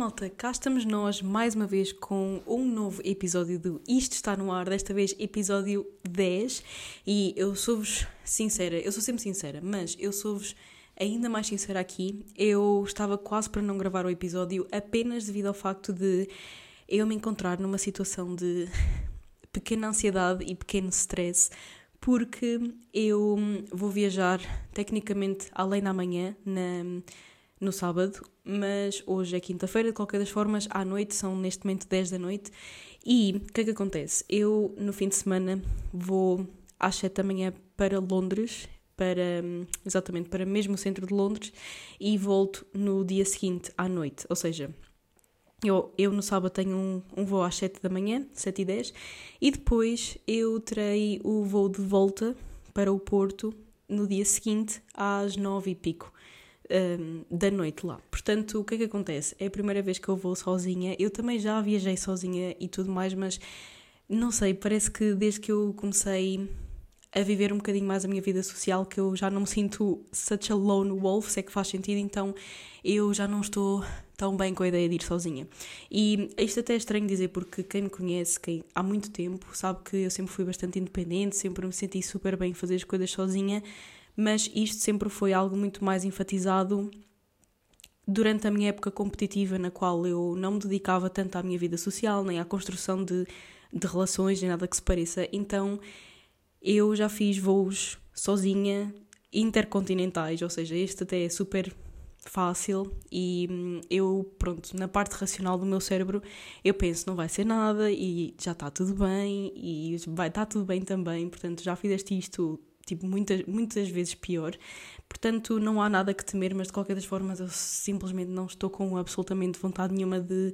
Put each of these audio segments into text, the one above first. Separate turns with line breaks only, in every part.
Malta, cá estamos nós mais uma vez com um novo episódio do Isto Está No Ar, desta vez episódio 10. E eu sou-vos sincera, eu sou sempre sincera, mas eu sou-vos ainda mais sincera aqui. Eu estava quase para não gravar o episódio apenas devido ao facto de eu me encontrar numa situação de pequena ansiedade e pequeno stress, porque eu vou viajar tecnicamente além da manhã, na no sábado, mas hoje é quinta-feira, de qualquer das formas, à noite, são neste momento 10 da noite. E o que é que acontece? Eu, no fim de semana, vou às 7 da manhã para Londres, para exatamente para mesmo o centro de Londres, e volto no dia seguinte à noite. Ou seja, eu, eu no sábado tenho um, um voo às 7 da manhã, 7 e 10, e depois eu terei o voo de volta para o Porto no dia seguinte às 9 e pico um, da noite lá. Portanto, o que é que acontece? É a primeira vez que eu vou sozinha. Eu também já viajei sozinha e tudo mais, mas não sei, parece que desde que eu comecei a viver um bocadinho mais a minha vida social, que eu já não me sinto such a lone wolf, se é que faz sentido, então eu já não estou tão bem com a ideia de ir sozinha. E isto até é estranho dizer, porque quem me conhece quem, há muito tempo sabe que eu sempre fui bastante independente, sempre me senti super bem fazer as coisas sozinha, mas isto sempre foi algo muito mais enfatizado durante a minha época competitiva, na qual eu não me dedicava tanto à minha vida social, nem à construção de, de relações, nem nada que se pareça. Então eu já fiz voos sozinha, intercontinentais, ou seja, este até é super fácil e hum, eu, pronto, na parte racional do meu cérebro, eu penso, não vai ser nada e já está tudo bem e vai estar tudo bem também, portanto já fizeste isto tipo, muitas, muitas vezes pior. Portanto, não há nada que temer, mas de qualquer das formas eu simplesmente não estou com absolutamente vontade nenhuma de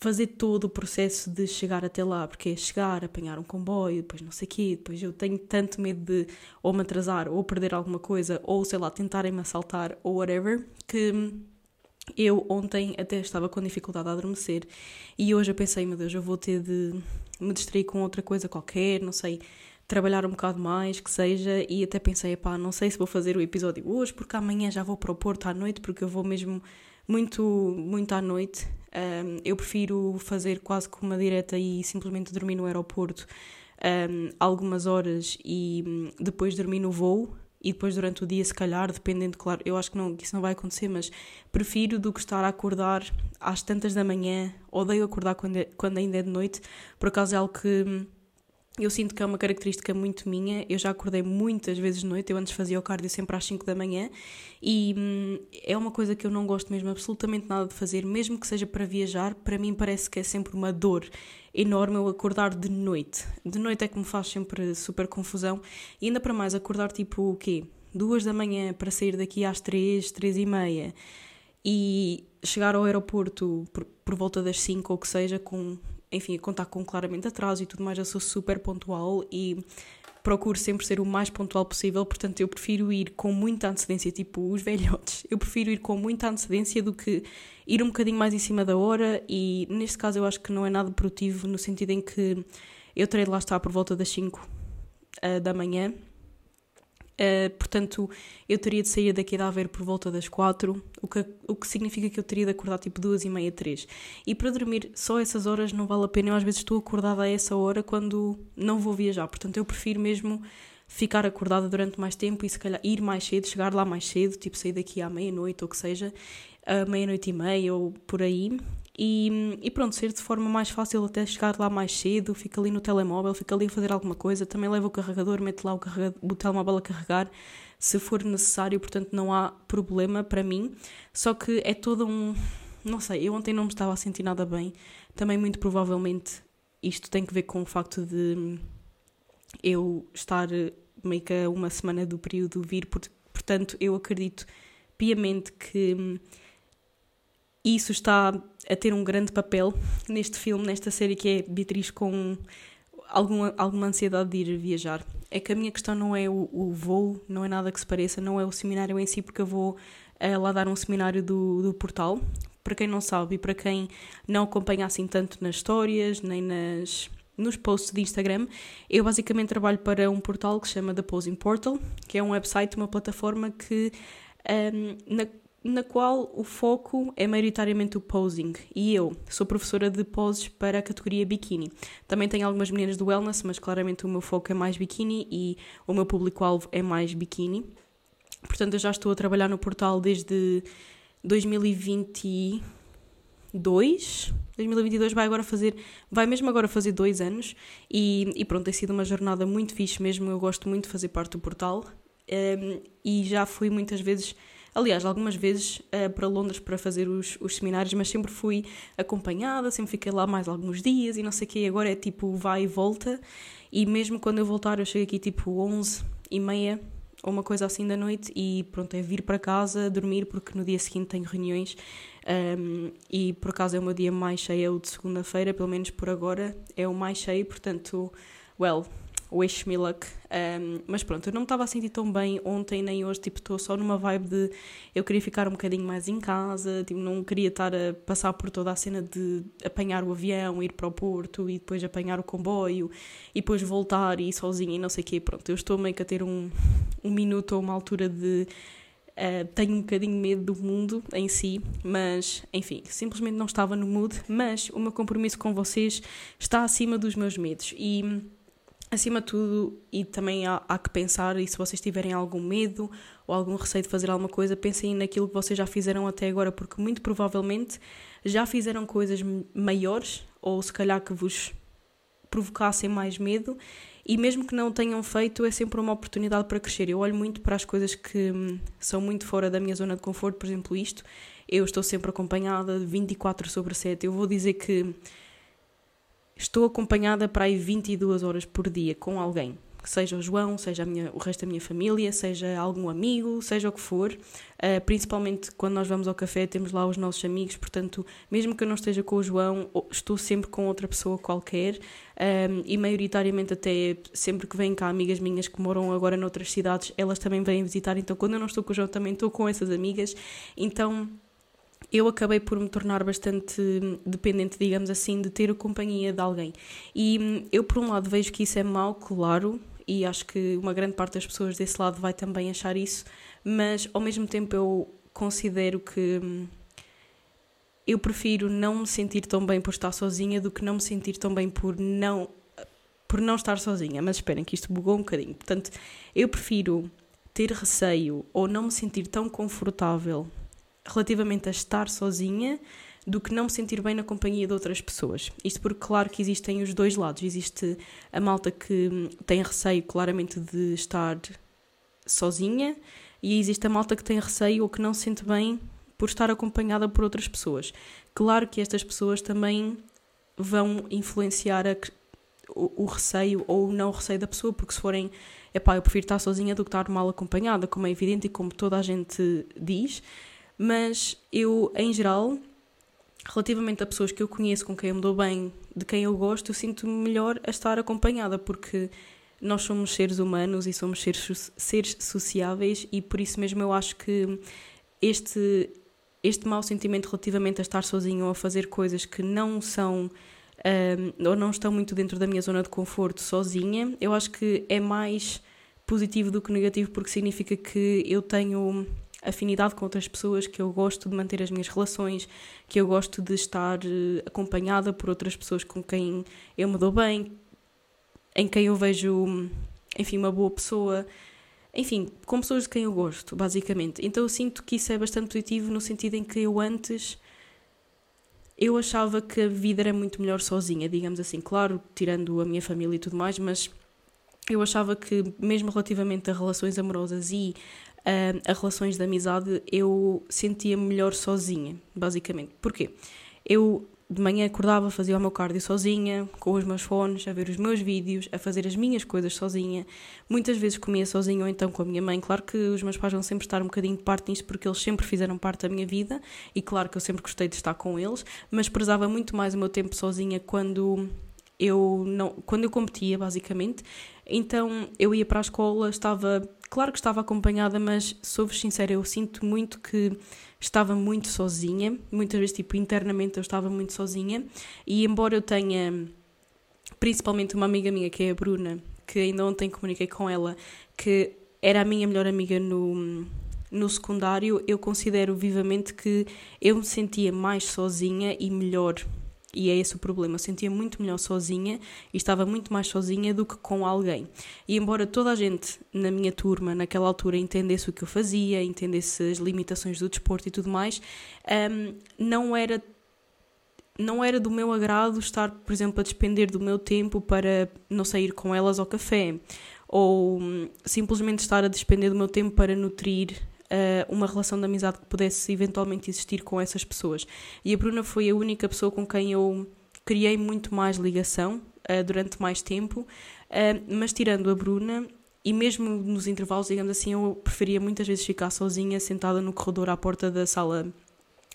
fazer todo o processo de chegar até lá, porque é chegar, apanhar um comboio, depois não sei o quê, depois eu tenho tanto medo de ou me atrasar, ou perder alguma coisa, ou sei lá, tentarem-me assaltar, ou whatever, que eu ontem até estava com dificuldade a adormecer e hoje eu pensei, meu Deus, eu vou ter de me distrair com outra coisa qualquer, não sei, trabalhar um bocado mais, que seja, e até pensei, pá, não sei se vou fazer o episódio hoje, porque amanhã já vou para o Porto à noite, porque eu vou mesmo muito, muito à noite. Um, eu prefiro fazer quase que uma direta e simplesmente dormir no aeroporto um, algumas horas e hum, depois dormir no voo e depois durante o dia, se calhar, dependendo, claro, eu acho que, não, isso não vai acontecer, mas prefiro do que estar a acordar às tantas da manhã, odeio acordar quando, é, quando ainda é de noite, por acaso é algo que hum, eu sinto que é uma característica muito minha. Eu já acordei muitas vezes de noite. Eu antes fazia o cardio sempre às 5 da manhã e hum, é uma coisa que eu não gosto mesmo absolutamente nada de fazer, mesmo que seja para viajar. Para mim parece que é sempre uma dor enorme eu acordar de noite. De noite é que me faz sempre super confusão. E ainda para mais, acordar tipo o quê? Duas da manhã para sair daqui às três, três e meia e chegar ao aeroporto por, por volta das 5 ou que seja, com enfim, contar com claramente atraso e tudo mais, eu sou super pontual e procuro sempre ser o mais pontual possível, portanto eu prefiro ir com muita antecedência, tipo os velhotes, eu prefiro ir com muita antecedência do que ir um bocadinho mais em cima da hora e neste caso eu acho que não é nada produtivo no sentido em que eu terei de lá estar por volta das 5 uh, eh, da manhã Uh, portanto, eu teria de sair daqui de Aveiro por volta das quatro, o que, o que significa que eu teria de acordar tipo duas e meia, três. E para dormir só essas horas não vale a pena. Eu às vezes estou acordada a essa hora quando não vou viajar. Portanto, eu prefiro mesmo ficar acordada durante mais tempo e se calhar ir mais cedo, chegar lá mais cedo, tipo sair daqui à meia-noite ou que seja, à meia-noite e meia ou por aí, e, e, pronto, ser de forma mais fácil até chegar lá mais cedo, fica ali no telemóvel, fica ali a fazer alguma coisa, também leva o carregador, mete lá o, o telemóvel a carregar, se for necessário, portanto não há problema para mim, só que é todo um... não sei, eu ontem não me estava a sentir nada bem, também muito provavelmente isto tem que ver com o facto de eu estar meio que uma semana do período vir, portanto eu acredito piamente que isso está a ter um grande papel neste filme, nesta série que é Beatriz com alguma, alguma ansiedade de ir viajar. É que a minha questão não é o, o voo, não é nada que se pareça, não é o seminário em si, porque eu vou uh, lá dar um seminário do, do portal. Para quem não sabe e para quem não acompanha assim tanto nas histórias, nem nas, nos posts de Instagram, eu basicamente trabalho para um portal que se chama The Posing Portal, que é um website, uma plataforma que um, ehm, na, na qual o foco é maioritariamente o posing. E eu sou professora de poses para a categoria bikini. Também tenho algumas meninas do wellness, mas claramente o meu foco é mais bikini e o meu público-alvo é mais bikini. Portanto, eu já estou a trabalhar no portal desde 2022. 2022 vai agora fazer, vai mesmo agora fazer dois anos e, e pronto, tem sido uma jornada muito fixe mesmo. Eu gosto muito de fazer parte do portal um, e já fui muitas vezes Aliás, algumas vezes uh, para Londres para fazer os, os seminários, mas sempre fui acompanhada, sempre fiquei lá mais alguns dias e não sei o quê. Agora é tipo vai e volta. E mesmo quando eu voltar, eu chego aqui tipo 11 e meia ou uma coisa assim da noite e pronto, é vir para casa, dormir, porque no dia seguinte tenho reuniões um, e por acaso é o meu dia mais cheio, é o de segunda-feira, pelo menos por agora é o mais cheio, portanto, well, wish me luck. Um, mas pronto, eu não me estava a sentir tão bem ontem nem hoje, tipo, estou só numa vibe de eu queria ficar um bocadinho mais em casa, tipo, não queria estar a passar por toda a cena de apanhar o avião, ir para o Porto e depois apanhar o comboio e depois voltar e ir sozinha e não sei o quê. Pronto, eu estou meio que a ter um, um minuto ou uma altura de. Uh, tenho um bocadinho medo do mundo em si, mas enfim, simplesmente não estava no mood. Mas o meu compromisso com vocês está acima dos meus medos e acima de tudo, e também há, há, que pensar, e se vocês tiverem algum medo ou algum receio de fazer alguma coisa, pensem naquilo que vocês já fizeram até agora, porque muito provavelmente já fizeram coisas maiores, ou se calhar que vos provocassem mais medo, e mesmo que não tenham feito, é sempre uma oportunidade para crescer. Eu olho muito para as coisas que hum, são muito fora da minha zona de conforto, por exemplo, isto. Eu estou sempre acompanhada 24 sobre 7. Eu vou dizer que estou acompanhada para aí 22 horas por dia com alguém. Seja o João, seja minha, o resto da minha família, seja algum amigo, seja o que for. Uh, principalmente quando nós vamos ao café, temos lá os nossos amigos, portanto, mesmo que eu não esteja com o João, estou sempre com outra pessoa qualquer. Um, ah, e maioritariamente, até sempre que vêm cá amigas minhas que moram agora noutras cidades, elas também vêm visitar. Então, quando eu não estou com o João, também estou com essas amigas. Então eu acabei por me tornar bastante dependente, digamos assim, de ter a companhia de alguém. E hum, eu, por um lado, vejo que isso é mau, claro, e acho que uma grande parte das pessoas desse lado vai também achar isso, mas ao mesmo tempo eu considero que hum, eu prefiro não me sentir tão bem por estar sozinha do que não me sentir tão bem por não por não estar sozinha. Mas esperem que isto bugou um bocadinho. Portanto, eu prefiro ter receio ou não me sentir tão confortável relativamente a estar sozinha do que não me sentir bem na companhia de outras pessoas. Isto porque, claro, que existem os dois lados. Existe a malta que tem receio, claramente, de estar sozinha, e existe a malta que tem receio ou que não se sente bem por estar acompanhada por outras pessoas. Claro que estas pessoas também vão influenciar a, o, o, receio ou o não receio da pessoa, porque se forem, epá, eu prefiro estar sozinha do que estar mal acompanhada, como é evidente e como toda a gente diz mas eu, em geral, relativamente a pessoas que eu conheço, com quem eu me dou bem, de quem eu gosto, eu sinto-me melhor a estar acompanhada, porque nós somos seres humanos e somos seres, seres sociáveis e por isso mesmo eu acho que este, este mau sentimento relativamente a estar sozinho ou a fazer coisas que não são um, ou não estão muito dentro da minha zona de conforto sozinha, eu acho que é mais positivo do que negativo porque significa que eu tenho afinidade com outras pessoas, que eu gosto de manter as minhas relações, que eu gosto de estar eh, acompanhada por outras pessoas com quem eu me dou bem, em quem eu vejo, enfim, uma boa pessoa. Enfim, com pessoas de quem eu gosto, basicamente. Então eu sinto que isso é bastante positivo no sentido em que eu antes eu achava que a vida era muito melhor sozinha, digamos assim, claro, tirando a minha família e tudo mais, mas eu achava que mesmo relativamente a relações amorosas e uh, a relações de amizade, eu sentia-me melhor sozinha, basicamente. Porquê? Eu de manhã acordava, fazia o meu cardio sozinha, com os meus fones, a ver os meus vídeos, a fazer as minhas coisas sozinha. Muitas vezes comia sozinha ou então com a minha mãe. Claro que os meus pais vão sempre estar um bocadinho de parte nisto porque eles sempre fizeram parte da minha vida e claro que eu sempre gostei de estar com eles, mas prezava muito mais o meu tempo sozinha quando eu não, quando eu competia basicamente. Então eu ia para a escola, estava Claro que estava acompanhada, mas sou-vos sincera, eu sinto muito que estava muito sozinha. Muitas vezes, tipo, internamente eu estava muito sozinha. E embora eu tenha, principalmente uma amiga minha, que é a Bruna, que ainda ontem comuniquei com ela, que era a minha melhor amiga no, no secundário, eu considero vivamente que eu me sentia mais sozinha e melhor. E é esse o problema. Eu sentia muito melhor sozinha e estava muito mais sozinha do que com alguém. E embora toda a gente na minha turma, naquela altura, entendesse o que eu fazia, entendesse as limitações do desporto e tudo mais, um, não era não era do meu agrado estar, por exemplo, a despender do meu tempo para não sair com elas ao café ou hum, simplesmente estar a despender do meu tempo para nutrir uh, uma relação de amizade que pudesse eventualmente existir com essas pessoas. E a Bruna foi a única pessoa com quem eu criei muito mais ligação uh, durante mais tempo, uh, mas tirando a Bruna. E mesmo nos intervalos, digamos assim, eu preferia muitas vezes ficar sozinha, sentada no corredor à porta da sala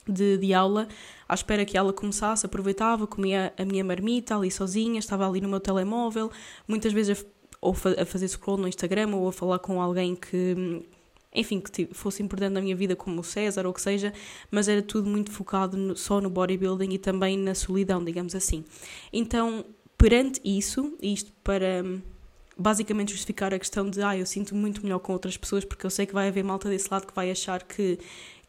de, de aula, à espera que ela começasse, aproveitava, comia a minha marmita ali sozinha, estava ali no meu telemóvel, muitas vezes a, ou a fazer scroll no Instagram ou a falar com alguém que, enfim, que fosse importante na minha vida, como o César ou o que seja, mas era tudo muito focado no, só no bodybuilding e também na solidão, digamos assim. Então, perante isso, isto para basicamente justificar a questão de ah, eu sinto muito melhor com outras pessoas porque eu sei que vai haver malta desse lado que vai achar que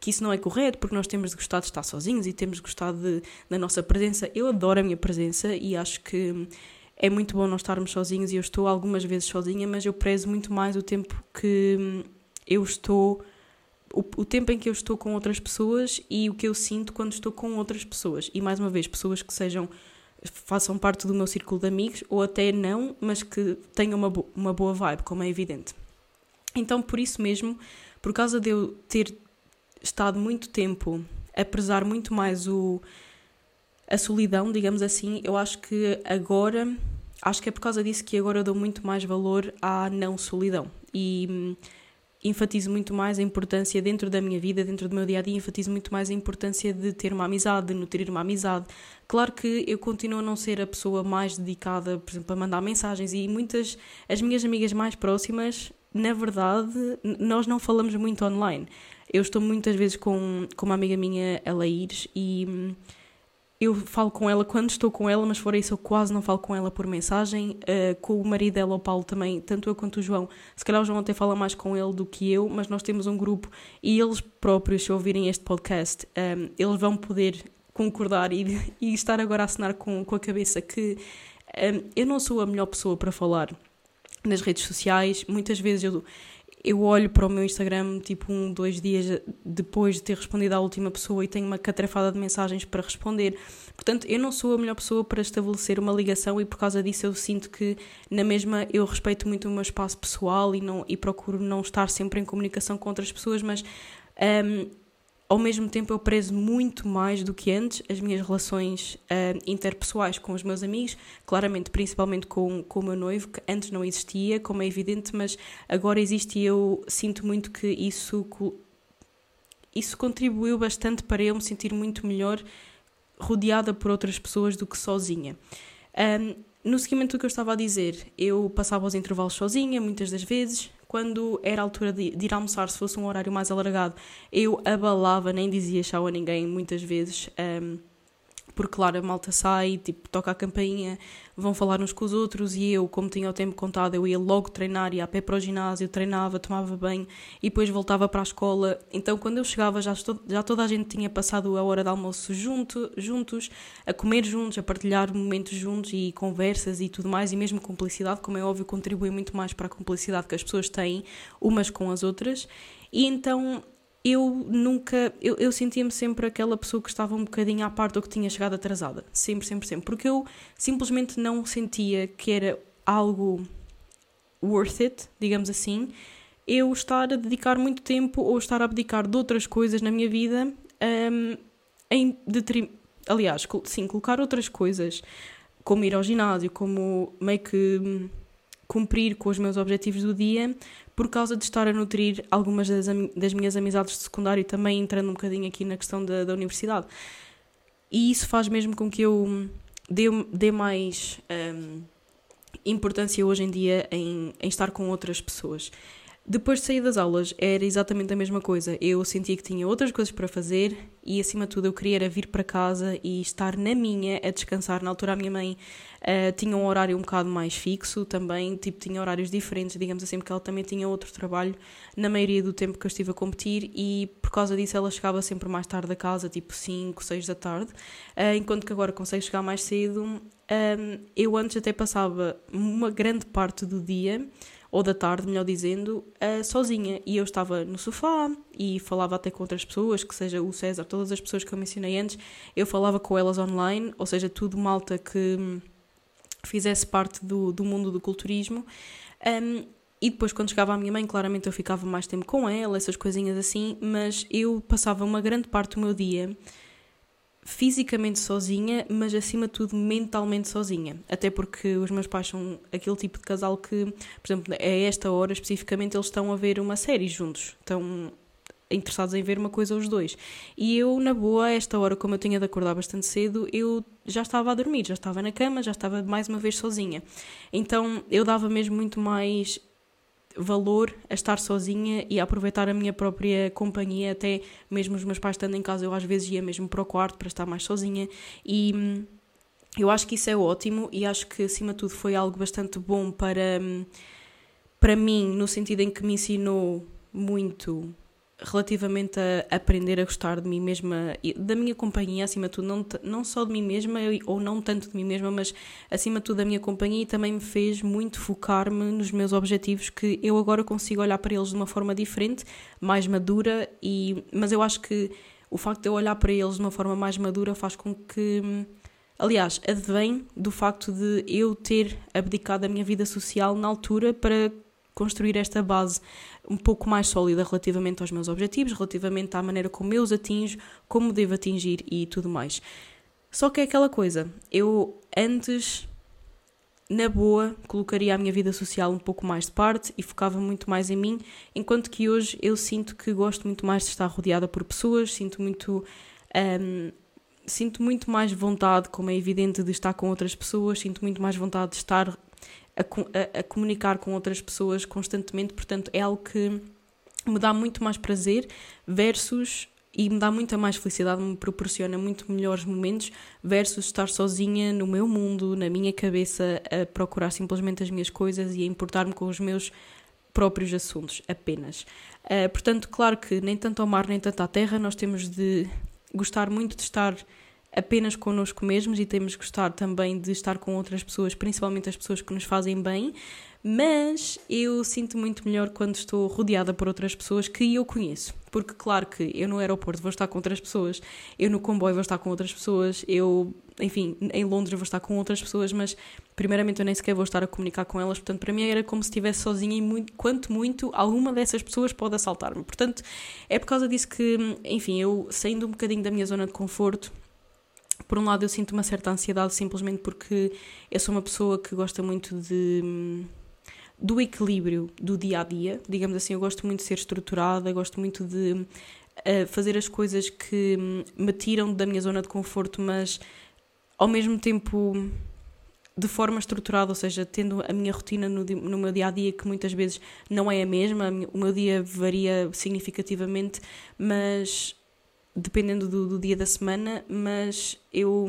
que isso não é correto, porque nós temos de gostar de estar sozinhos e temos de gostar de, da nossa presença. Eu adoro a minha presença e acho que é muito bom nós estarmos sozinhos e eu estou algumas vezes sozinha, mas eu prezo muito mais o tempo que eu estou. O, o tempo em que eu estou com outras pessoas e o que eu sinto quando estou com outras pessoas. E mais uma vez, pessoas que sejam façam parte do meu círculo de amigos ou até não, mas que tenham uma, bo uma boa vibe, como é evidente. Então, por isso mesmo, por causa de eu ter estado muito tempo a prezar muito mais o, a solidão, digamos assim, eu acho que agora, acho que é por causa disso que agora dou muito mais valor à não solidão. E hum, enfatizo muito mais a importância dentro da minha vida, dentro do meu dia a dia, enfatizo muito mais a importância de ter uma amizade, de nutrir uma amizade. Claro que eu continuo a não ser a pessoa mais dedicada, por exemplo, a mandar mensagens e muitas, as minhas amigas mais próximas, na verdade, nós não falamos muito online. Eu estou muitas vezes com, com uma amiga minha, a Laís, e hum, eu falo com ela quando estou com ela, mas fora isso eu quase não falo com ela por mensagem. Uh, com o marido dela, o Paulo, também, tanto eu quanto o João. Se calhar o João até fala mais com ele do que eu, mas nós temos um grupo e eles próprios, se ouvirem este podcast, um, eles vão poder concordar e, e estar agora a assinar com, com a cabeça que um, eu não sou a melhor pessoa para falar nas redes sociais. Muitas vezes eu eu olho para o meu Instagram tipo um, dois dias depois de ter respondido à última pessoa e tenho uma catrafada de mensagens para responder. Portanto, eu não sou a melhor pessoa para estabelecer uma ligação e por causa disso eu sinto que na mesma eu respeito muito o meu espaço pessoal e, não, e procuro não estar sempre em comunicação com outras pessoas, mas um, ao mesmo tempo eu prezo muito mais do que antes as minhas relações uh, interpessoais com os meus amigos, claramente, principalmente com, com o meu noivo, que antes não existia, como é evidente, mas agora existe e eu sinto muito que isso, isso contribuiu bastante para eu me sentir muito melhor rodeada por outras pessoas do que sozinha. Um, no seguimento do que eu estava a dizer, eu passava os intervalos sozinha, muitas das vezes, quando era a altura de, de, ir almoçar, se fosse um horário mais alargado, eu abalava, nem dizia tchau a ninguém muitas vezes. Um, porque claro, a malta sai, tipo, toca a campainha, vão falar uns com os outros e eu, como tinha o tempo contado, eu ia logo treinar, ia a pé para o ginásio, treinava, tomava banho e depois voltava para a escola. Então, quando eu chegava, já, estou, já toda a gente tinha passado a hora de almoço junto, juntos, a comer juntos, a partilhar momentos juntos e conversas e tudo mais, e mesmo cumplicidade, como é óbvio, contribui muito mais para a cumplicidade que as pessoas têm umas com as outras. E então eu nunca, eu, eu sentia-me sempre aquela pessoa que estava um bocadinho à parte ou que tinha chegado atrasada, sempre, sempre, sempre, porque eu simplesmente não sentia que era algo worth it, digamos assim, eu estar a dedicar muito tempo ou estar a abdicar de outras coisas na minha vida um, em detrim... aliás, sim, colocar outras coisas como ir ao ginásio, como meio que cumprir com os meus objetivos do dia por causa de estar a nutrir algumas das, das minhas amizades de secundário também entrando um bocadinho aqui na questão da, da universidade. E isso faz mesmo com que eu dê, dê mais um, importância hoje em dia em, em estar com outras pessoas. Depois de sair das aulas era exatamente a mesma coisa. Eu sentia que tinha outras coisas para fazer e, acima de tudo, eu queria era vir para casa e estar na minha a descansar. Na altura, a minha mãe uh, tinha um horário um bocado mais fixo também, tipo, tinha horários diferentes, digamos assim, porque ela também tinha outro trabalho na maioria do tempo que eu estive a competir e, por causa disso, ela chegava sempre mais tarde a casa, tipo 5, 6 da tarde, uh, enquanto que agora consegue chegar mais cedo. Um, eu antes até passava uma grande parte do dia ou da tarde, melhor dizendo, uh, sozinha. E eu estava no sofá e falava até com outras pessoas, que seja o César, todas as pessoas que eu mencionei antes, eu falava com elas online, ou seja, tudo malta que hum, fizesse parte do, do mundo do culturismo. Um, e depois, quando chegava a minha mãe, claramente eu ficava mais tempo com ela, essas coisinhas assim, mas eu passava uma grande parte do meu dia fisicamente sozinha, mas acima de tudo mentalmente sozinha. Até porque os meus pais são aquele tipo de casal que, por exemplo, a esta hora especificamente, eles estão a ver uma série juntos. Estão interessados em ver uma coisa os dois. E eu, na boa, a esta hora, como eu tinha de acordar bastante cedo, eu já estava a dormir, já estava na cama, já estava mais uma vez sozinha. Então eu dava mesmo muito mais valor a estar sozinha e a aproveitar a minha própria companhia, até mesmo os meus pais estando em casa, eu às vezes ia mesmo para o quarto para estar mais sozinha. E hum, eu acho que isso é ótimo e acho que acima de tudo foi algo bastante bom para, hum, para mim, no sentido em que me ensinou muito relativamente a aprender a gostar de mim mesma, da minha companhia, acima de tudo, não, não só de mim mesma, ou não tanto de mim mesma, mas acima de tudo da minha companhia, e também me fez muito focar-me nos meus objetivos, que eu agora consigo olhar para eles de uma forma diferente, mais madura, e, mas eu acho que o facto de eu olhar para eles de uma forma mais madura faz com que. Aliás, advém do facto de eu ter abdicado da minha vida social na altura para construir esta base um pouco mais sólida relativamente aos meus objetivos, relativamente à maneira como eu os atinjo, como devo atingir e tudo mais. Só que é aquela coisa, eu antes, na boa, colocaria a minha vida social um pouco mais de parte e focava muito mais em mim, enquanto que hoje eu sinto que gosto muito mais de estar rodeada por pessoas, sinto muito. Um, sinto muito mais vontade, como é evidente, de estar com outras pessoas, sinto muito mais vontade de estar a, a, a comunicar com outras pessoas constantemente, portanto é algo que me dá muito mais prazer versus e me dá muita mais felicidade, me proporciona muito melhores momentos versus estar sozinha no meu mundo, na minha cabeça, a procurar simplesmente as minhas coisas e a importar-me com os meus próprios assuntos apenas. Uh, portanto, claro que nem tanto ao mar nem tanto à terra, nós temos de gostar muito de estar apenas connosco mesmos e temos que gostar também de estar com outras pessoas, principalmente as pessoas que nos fazem bem, mas eu sinto muito melhor quando estou rodeada por outras pessoas que eu conheço. Porque, claro que eu no aeroporto vou estar com outras pessoas, eu no comboio vou estar com outras pessoas, eu, enfim, em Londres vou estar com outras pessoas, mas primeiramente eu nem sequer vou estar a comunicar com elas, portanto, para mim era como se estivesse sozinha e, muito, quanto muito, alguma dessas pessoas pode assaltar-me. Portanto, é por causa disso que, enfim, eu saindo um bocadinho da minha zona de conforto, por um lado eu sinto uma certa ansiedade simplesmente porque eu sou uma pessoa que gosta muito de do equilíbrio do dia a dia, digamos assim, eu gosto muito de ser estruturada, gosto muito de uh, fazer as coisas que me tiram da minha zona de conforto, mas ao mesmo tempo de forma estruturada, ou seja, tendo a minha rotina no, no meu dia a dia que muitas vezes não é a mesma, o meu dia varia significativamente, mas dependendo do, do, dia da semana, mas eu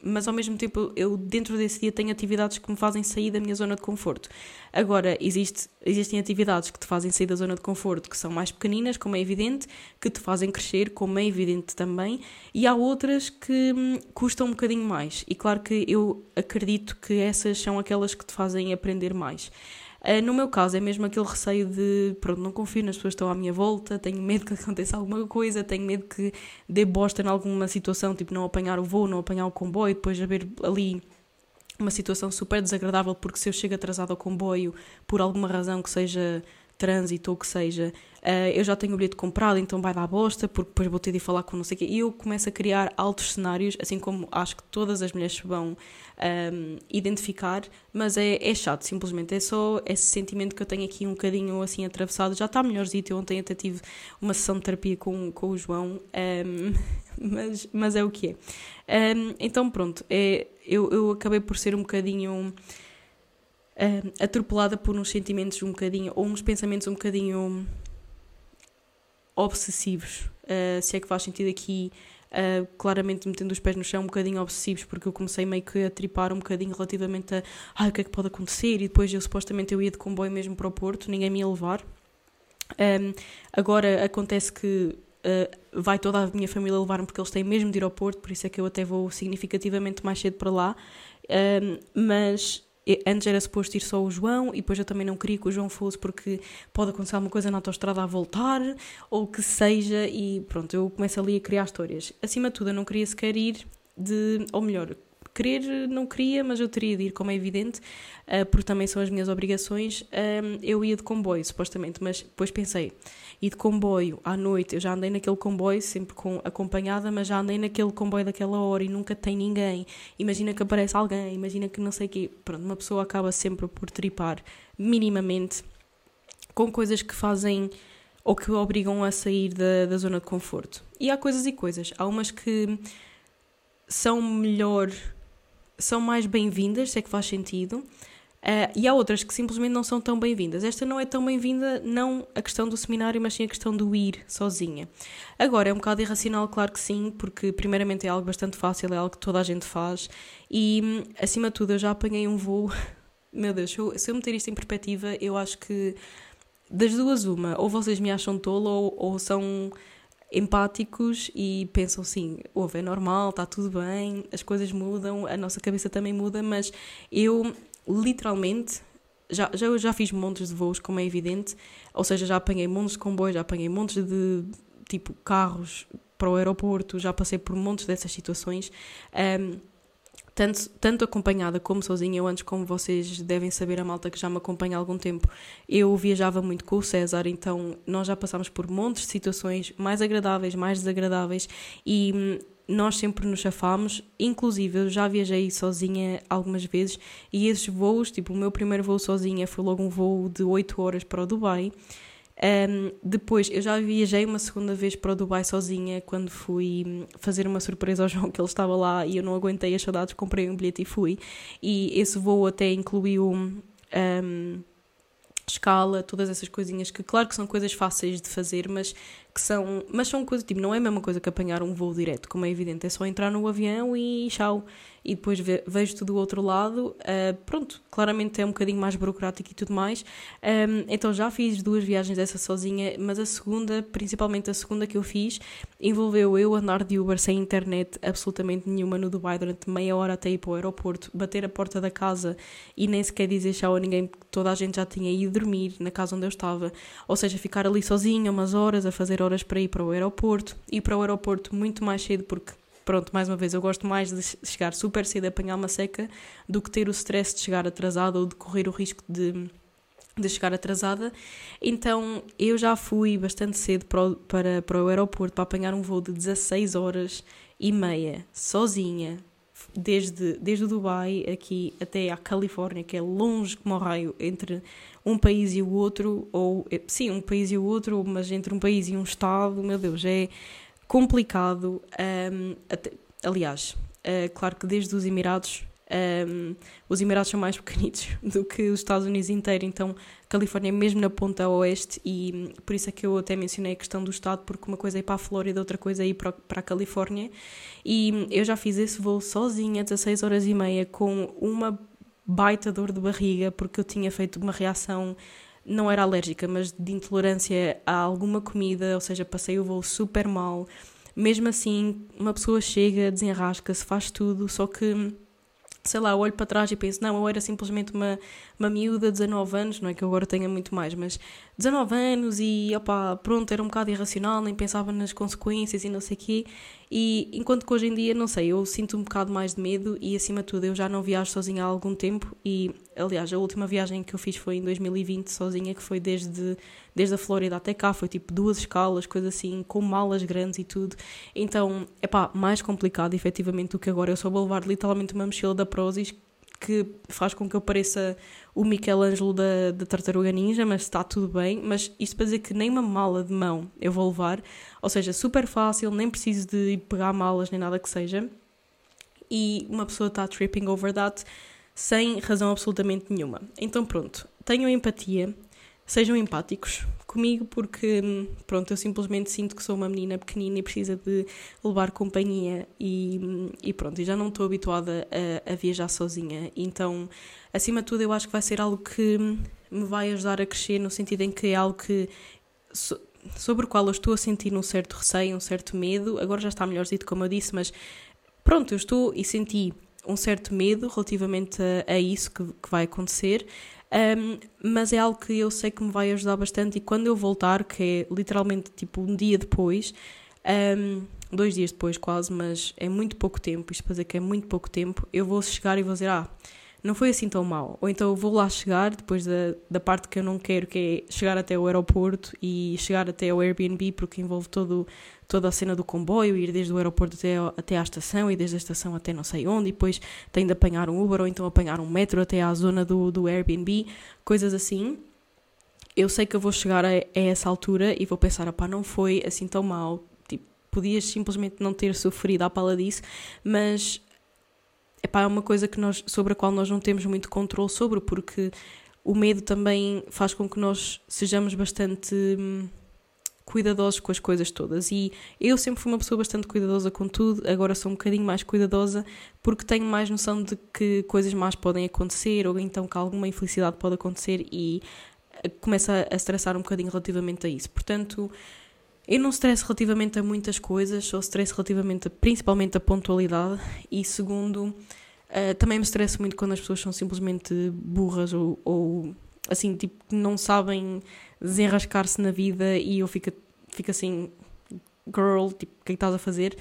mas ao mesmo tempo eu dentro desse dia tenho atividades que me fazem sair da minha zona de conforto. Agora, existe, existem atividades que te fazem sair da zona de conforto que são mais pequeninas, como é evidente, que te fazem crescer, como é evidente também, e há outras que hum, custam um bocadinho mais. E claro que eu acredito que essas são aquelas que te fazem aprender mais. Uh, no meu caso, é mesmo aquele receio de, pronto, não confio nas pessoas que estão à minha volta, tenho medo que aconteça alguma coisa, tenho medo que dê bosta em alguma situação, tipo não apanhar o voo, não apanhar o comboio, depois haver ali uma situação super desagradável, porque se eu chego atrasado ao comboio por alguma razão que seja trânsito ou que seja, uh, eu já tenho o bilhete comprado, então vai dar bosta, porque depois vou ter de falar com não sei o quê. E eu começo a criar altos cenários, assim como acho que todas as mulheres vão um, identificar, mas é, é chato, simplesmente. É só esse sentimento que eu tenho aqui um bocadinho assim atravessado. Já está melhorzito, eu ontem até tive uma sessão de terapia com, com o João, um, mas, mas é o que é. Um, então pronto, é, eu, eu acabei por ser um bocadinho uh, atropelada por uns sentimentos um bocadinho, ou uns pensamentos um bocadinho obsessivos, uh, se é que faz sentido aqui, uh, claramente metendo os pés no chão, um bocadinho obsessivos, porque eu comecei meio que a tripar um bocadinho relativamente a ah, o que é que pode acontecer, e depois eu supostamente eu ia de comboio mesmo para o Porto, ninguém me ia levar. Um, agora acontece que uh, vai toda a minha família levar-me porque eles têm mesmo de ir ao Porto, por isso é que eu até vou significativamente mais cedo para lá. Um, mas antes era suposto ir só o João e depois eu também não queria que o João fosse porque pode acontecer alguma coisa na autostrada a voltar ou que seja e pronto, eu começo ali a criar histórias. Acima de tudo, eu não queria sequer ir de, ou melhor, querer não queria, mas eu teria de ir, como é evidente, uh, porque também são as minhas obrigações. Eu ia de comboio, supostamente, mas depois pensei, ir de comboio à noite, eu já andei naquele comboio, sempre com, acompanhada, mas já andei naquele comboio daquela hora e nunca tem ninguém. Imagina que aparece alguém, imagina que não sei o quê. Pronto, uma pessoa acaba sempre por tripar, minimamente, com coisas que fazem ou que obrigam a sair da, da zona de conforto. E há coisas e coisas. Há umas que são melhor são mais bem-vindas, se é que faz sentido, uh, e há outras que simplesmente não são tão bem-vindas. Esta não é tão bem-vinda, não a questão do seminário, mas sim a questão do ir sozinha. Agora, é um bocado irracional, claro que sim, porque primeiramente é algo bastante fácil, é algo que toda a gente faz, e acima de tudo eu já apanhei um voo. Meu Deus, se eu, se eu meter isto em perspectiva, eu acho que das duas, uma, ou vocês me acham tolo ou, ou são empáticos e pensam assim, ouve, é normal, está tudo bem, as coisas mudam, a nossa cabeça também muda, mas eu literalmente já, já, já fiz montes de voos, como é evidente, ou seja, já apanhei montes de comboios, já apanhei montes de tipo carros para o aeroporto, já passei por montes dessas situações. Um, tanto, tanto acompanhada como sozinha. Eu antes, como vocês devem saber, a malta que já me acompanha há algum tempo, eu viajava muito com o César, então nós já passámos por montes de situações mais agradáveis, mais desagradáveis e hum, nós sempre nos chafámos, inclusive eu já viajei sozinha algumas vezes e esses voos, tipo o meu primeiro voo sozinha foi logo um voo de 8 horas para o Dubai um, depois, eu já viajei uma segunda vez para o Dubai sozinha quando fui fazer uma surpresa ao João, que ele estava lá e eu não aguentei as saudades, comprei um bilhete e fui. E esse voo até incluiu um, escala, todas essas coisinhas que, claro que são coisas fáceis de fazer, mas que são, mas são coisas, tipo, não é a mesma coisa que apanhar um voo direto, como é evidente, é só entrar no avião e tchau e depois ve vejo tudo do outro lado, uh, pronto, claramente é um bocadinho mais burocrático e tudo mais. Um, então já fiz duas viagens dessa sozinha, mas a segunda, principalmente a segunda que eu fiz, envolveu eu andar de Uber sem internet absolutamente nenhuma no Dubai durante meia hora até ir para o aeroporto, bater a porta da casa e nem sequer dizer tchau a ninguém, porque toda a gente já tinha ido dormir na casa onde eu estava. Ou seja, ficar ali sozinha umas horas, a fazer horas para ir para o aeroporto, ir para o aeroporto muito mais cedo porque pronto, mais uma vez, eu gosto mais de chegar super cedo a apanhar uma seca do que ter o stress de chegar atrasado ou de correr o risco de, de chegar atrasada. Então eu já fui bastante cedo para o, para, para o aeroporto para apanhar um voo de 16 horas e meia, sozinha, desde, desde o Dubai aqui até à Califórnia, que é longe como o raio entre um país e o outro, ou sim, um país e o outro, mas entre um país e um estado, meu Deus, é complicado. Um, até, aliás, uh, claro que desde os Emirados, um, os Emirados são mais pequenitos do que os Estados Unidos inteiro, então Califórnia é mesmo na ponta oeste e por isso é que eu até mencionei a questão do estado, porque uma coisa é ir para a Flórida, outra coisa é ir para, para a Califórnia. E eu já fiz esse voo sozinha, 16 horas e meia, com uma baita dor de barriga, porque eu tinha feito uma reação não era alérgica, mas de intolerância a alguma comida, ou seja, passei o voo super mal. Mesmo assim, uma pessoa chega, desenrasca-se, faz tudo, só que sei lá, olho para trás e penso, não, eu era simplesmente uma, uma miúda de 19 anos, não é que eu agora tenha muito mais, mas 19 anos e, opá, pronto, era um bocado irracional, nem pensava nas consequências e não sei o quê, e enquanto que hoje em dia, não sei, eu sinto um bocado mais de medo e, acima de tudo, eu já não viajo sozinha há algum tempo e, aliás, a última viagem que eu fiz foi em 2020 sozinha, que foi desde, desde a Flórida até cá, foi tipo duas escalas, coisa assim, com malas grandes e tudo, então, é pá, mais complicado, efetivamente, do que agora, eu só vou levar literalmente uma mochila da Prozis que faz com que eu pareça o Michelangelo da, da Tartaruga Ninja, mas está tudo bem. Mas isto para dizer que nem uma mala de mão eu vou levar, ou seja, super fácil, nem preciso de pegar malas nem nada que seja. E uma pessoa está tripping over that sem razão absolutamente nenhuma. Então pronto, tenham empatia, sejam empáticos comigo porque, pronto, eu simplesmente sinto que sou uma menina pequenina e precisa de levar companhia e, e pronto, e já não estou habituada a, a, viajar sozinha. Então, acima de tudo, eu acho que vai ser algo que me vai ajudar a crescer no sentido em que é algo que so, sobre o qual eu estou a sentir um certo receio, um certo medo. Agora já está melhorzito, como eu disse, mas pronto, eu estou e senti um certo medo relativamente a, a isso que, que vai acontecer. Um, mas é algo que eu sei que me vai ajudar bastante e quando eu voltar, que é literalmente tipo um dia depois, um, dois dias depois quase, mas é muito pouco tempo, isto para dizer que é muito pouco tempo, eu vou chegar e vou dizer, ah, não foi assim tão mal. Ou então eu vou lá chegar, depois da, da parte que eu não quero, que é chegar até o aeroporto e chegar até o Airbnb, porque envolve todo, toda a cena do comboio, ir desde o aeroporto até, até à estação e desde a estação até não sei onde, e depois tem de apanhar um Uber ou então apanhar um metro até à zona do, do Airbnb, coisas assim. Eu sei que eu vou chegar a, a essa altura e vou pensar, pá, não foi assim tão mal, tipo, podias simplesmente não ter sofrido à pala disso, mas epá, é uma coisa que nós, sobre a qual nós não temos muito controle sobre, porque o medo também faz com que nós sejamos bastante hum, cuidadosos com as coisas todas. E eu sempre fui uma pessoa bastante cuidadosa com tudo, agora sou um bocadinho mais cuidadosa porque tenho mais noção de que coisas más podem acontecer ou então que alguma infelicidade pode acontecer e eh, começo a estressar um bocadinho relativamente a isso. Portanto, eu não estresso relativamente a muitas coisas, só estresso relativamente a, principalmente a pontualidade e segundo, uh, também me estresso muito quando as pessoas são simplesmente burras ou, ou assim, tipo, não sabem desenrascar-se na vida e eu fico, fico assim, girl, tipo, o que é que estás a fazer?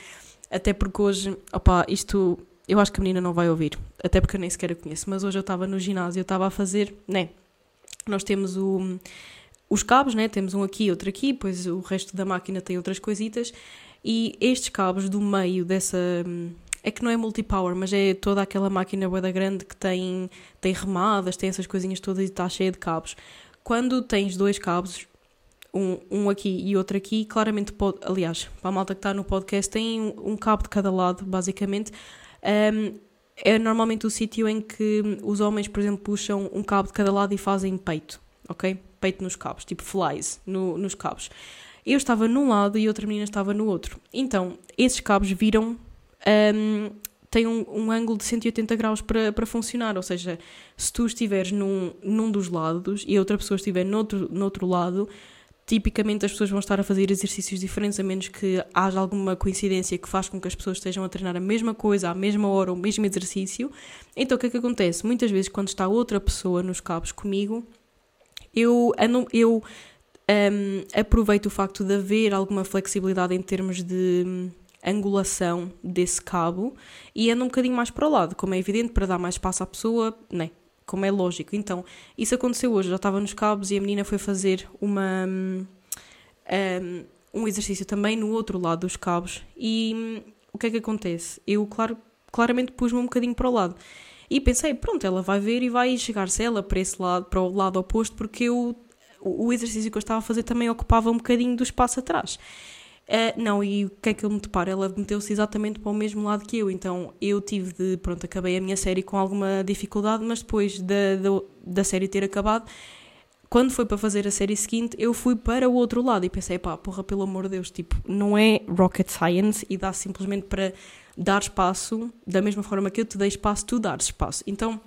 Até porque hoje, opá, isto eu acho que a menina não vai ouvir, até porque eu nem sequer a conheço, mas hoje eu estava no ginásio, eu estava a fazer, né? Nós temos o os cabos, né? Temos um aqui, outro aqui, pois o resto da máquina tem outras coisitas. E estes cabos do meio dessa. É que não é multipower, mas é toda aquela máquina boeda grande que tem, tem remadas, tem essas coisinhas todas e está cheia de cabos. Quando tens dois cabos, um, um aqui e outro aqui, claramente pode. Aliás, para a malta que está no podcast, tem um, um cabo de cada lado, basicamente. Um, é normalmente o sítio em que os homens, por exemplo, puxam um cabo de cada lado e fazem peito, ok? Peito nos cabos, tipo flies no, nos cabos. Eu estava num lado e outra menina estava no outro. Então, esses cabos viram. Um, têm um, um, ângulo de 180 graus para, para funcionar, ou seja, se tu estiveres num, num dos lados e a outra pessoa estiver no outro, no outro lado, tipicamente as pessoas vão estar a fazer exercícios diferentes, a menos que haja alguma coincidência que faz com que as pessoas estejam a treinar a mesma coisa, à mesma hora, o mesmo exercício. Então o que é que acontece? Muitas vezes, quando está outra pessoa nos cabos comigo, eu, eu um, aproveito o facto de haver alguma flexibilidade em termos de hum, angulação desse cabo e ando um bocadinho mais para o lado, como é evidente, para dar mais espaço à pessoa, né? Como é lógico. Então, isso aconteceu hoje. Já estava nos cabos e a menina foi fazer uma, um, hum, um exercício também no outro lado dos cabos. E um, o que é que acontece? Eu, claro, claramente pus-me um bocadinho para o lado. E pensei, pronto, ela vai ver e vai chegar-se ela para esse lado, para o lado oposto, porque eu, o exercício que eu estava a fazer também ocupava um bocadinho do espaço atrás. Uh, não, e o que é que eu me deparo? Ela meteu-se exatamente para o mesmo lado que eu, então eu tive de, pronto, acabei a minha série com alguma dificuldade, mas depois da, da, da série ter acabado, quando foi para fazer a série seguinte, eu fui para o outro lado e pensei, pá, porra, pelo amor de Deus, tipo, não é rocket science e dá simplesmente para dar espaço, da mesma forma que eu te dei espaço, tu dares espaço. Então,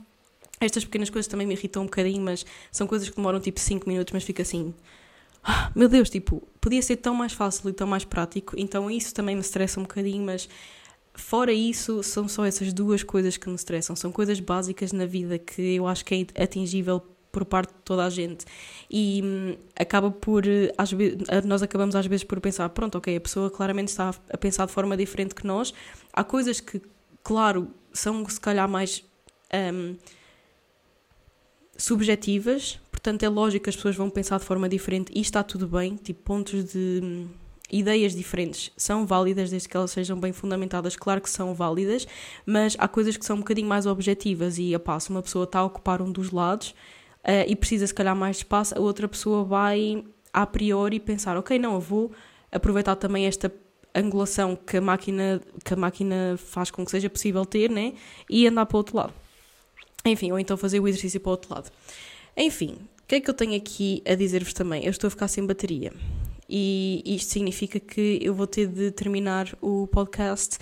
estas pequenas coisas também me irritam um bocadinho, mas são coisas que demoram tipo 5 minutos, mas fica assim. Ah, meu Deus, tipo, podia ser tão mais fácil e tão mais prático, então isso também me estressa um bocadinho, mas fora isso, são só essas duas coisas que me estressam. São coisas básicas na vida que eu acho que é atingível por parte de toda a gente. E hum, acaba por, às vezes, nós acabamos às vezes por pensar, pronto, ok, a pessoa claramente está a pensar de forma diferente que nós. Há coisas que, claro, são se calhar mais hum, subjetivas, portanto é lógico que as pessoas vão pensar de forma diferente e está tudo bem, tipo, pontos de hum, ideias diferentes são válidas desde que elas sejam bem fundamentadas, claro que são válidas, mas há coisas que são um bocadinho mais objetivas e a passo uma pessoa está a ocupar um dos lados uh, e precisa se calhar mais espaço, a outra pessoa vai a priori pensar, ok, não, eu vou aproveitar também esta angulação que a máquina, que a máquina faz com que seja possível ter, né? E andar para o outro lado. Enfim, ou então fazer o exercício para o outro lado. Enfim, o que é que eu tenho aqui a dizer-vos também? Eu estou a ficar sem bateria. E isto significa que eu vou ter de terminar o podcast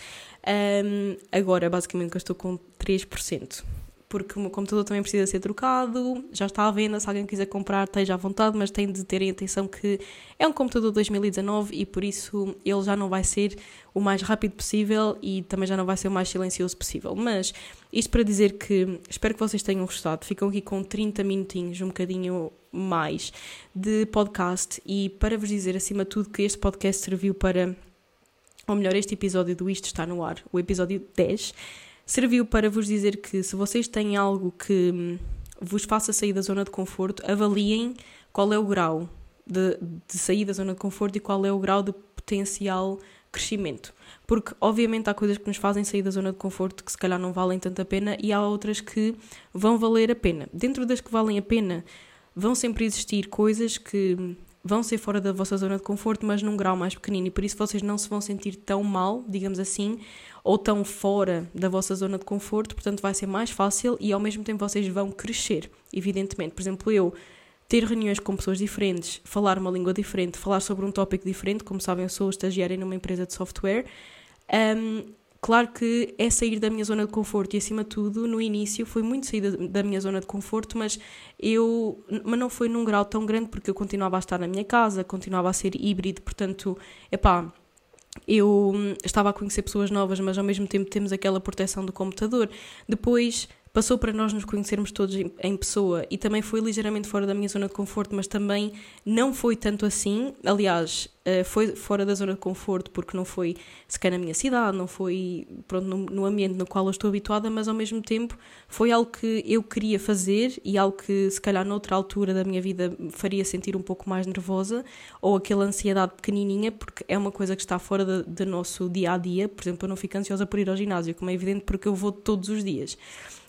um, agora, basicamente, que eu estou com 3% porque o meu computador também precisa ser trocado, já está à venda, se alguém quiser comprar, esteja à vontade, mas tem de terem atenção que é um computador de 2019 e por isso ele já não vai ser o mais rápido possível e também já não vai ser o mais silencioso possível. Mas isto para dizer que espero que vocês tenham gostado, ficam aqui com 30 minutinhos, um bocadinho mais de podcast e para vos dizer acima de tudo que este podcast serviu para, ou melhor, este episódio do Isto está no ar, o episódio 10 serviu para vos dizer que se vocês têm algo que hum, vos faça sair da zona de conforto, avaliem qual é o grau de, de sair da zona de conforto e qual é o grau de potencial crescimento. Porque, obviamente, há coisas que nos fazem sair da zona de conforto que se calhar não valem tanto a pena e há outras que vão valer a pena. Dentro das que valem a pena, vão sempre existir coisas que hum, vão ser fora da vossa zona de conforto, mas num grau mais pequenino, e por isso vocês não se vão sentir tão mal, digamos assim, ou tão fora da vossa zona de conforto, portanto vai ser mais fácil e ao mesmo tempo vocês vão crescer, evidentemente. Por exemplo, eu ter reuniões com pessoas diferentes, falar uma língua diferente, falar sobre um tópico diferente, como sabem, eu sou estagiária numa empresa de software. Um, Claro que é sair da minha zona de conforto e, acima de tudo, no início foi muito sair da, minha zona de conforto, mas eu mas não foi num grau tão grande porque eu continuava a estar na minha casa, continuava a ser híbrido, portanto, epá, eu estava a conhecer pessoas novas, mas ao mesmo tempo temos aquela proteção do computador. Depois passou para nós nos conhecermos todos em, pessoa e também foi ligeiramente fora da minha zona de conforto, mas também não foi tanto assim. Aliás, eh, foi fora da zona de conforto porque não foi sequer na minha cidade, não foi pronto, no, ambiente no qual eu estou habituada, mas ao mesmo tempo foi algo que eu queria fazer e algo que se calhar noutra altura da minha vida faria sentir um pouco mais nervosa ou aquela ansiedade pequenininha, porque é uma coisa que está fora do nosso dia a dia. Por exemplo, eu não fico ansiosa por ir ao ginásio, como é evidente, porque eu vou todos os dias.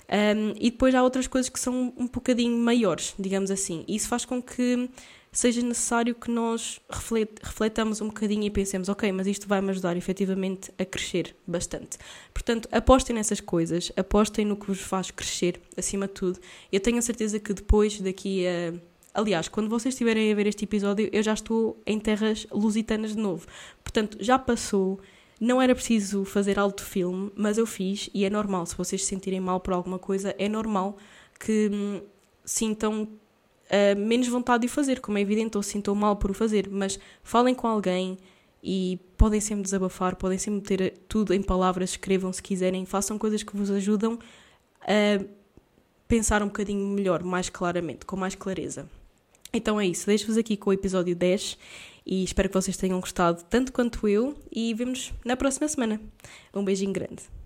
Um, e depois há outras coisas que são um bocadinho maiores, digamos assim. E isso faz com que seja necessário que nós reflet, refletamos um bocadinho e pensemos, ok, mas isto vai me ajudar efetivamente a crescer bastante. Portanto, apostem nessas coisas, apostem no que vos faz crescer, acima de tudo. Eu tenho a certeza que depois, daqui a. Aliás, quando vocês estiverem a ver este episódio, eu já estou em terras lusitanas de novo. Portanto, já passou não era preciso fazer alto filme, mas eu fiz e é normal. Se vocês se sentirem mal por alguma coisa, é normal que hum, sintam uh, menos vontade de o fazer, como é evidente, ou sintam mal por o fazer. Mas falem com alguém e podem sempre desabafar, podem sempre ter tudo em palavras, escrevam se quiserem, façam coisas que vos ajudam a pensar um bocadinho melhor, mais claramente, com mais clareza. Então é isso, deixo-vos aqui com o episódio 10 e espero que vocês tenham gostado tanto quanto eu e vemos na próxima semana. Um beijinho grande.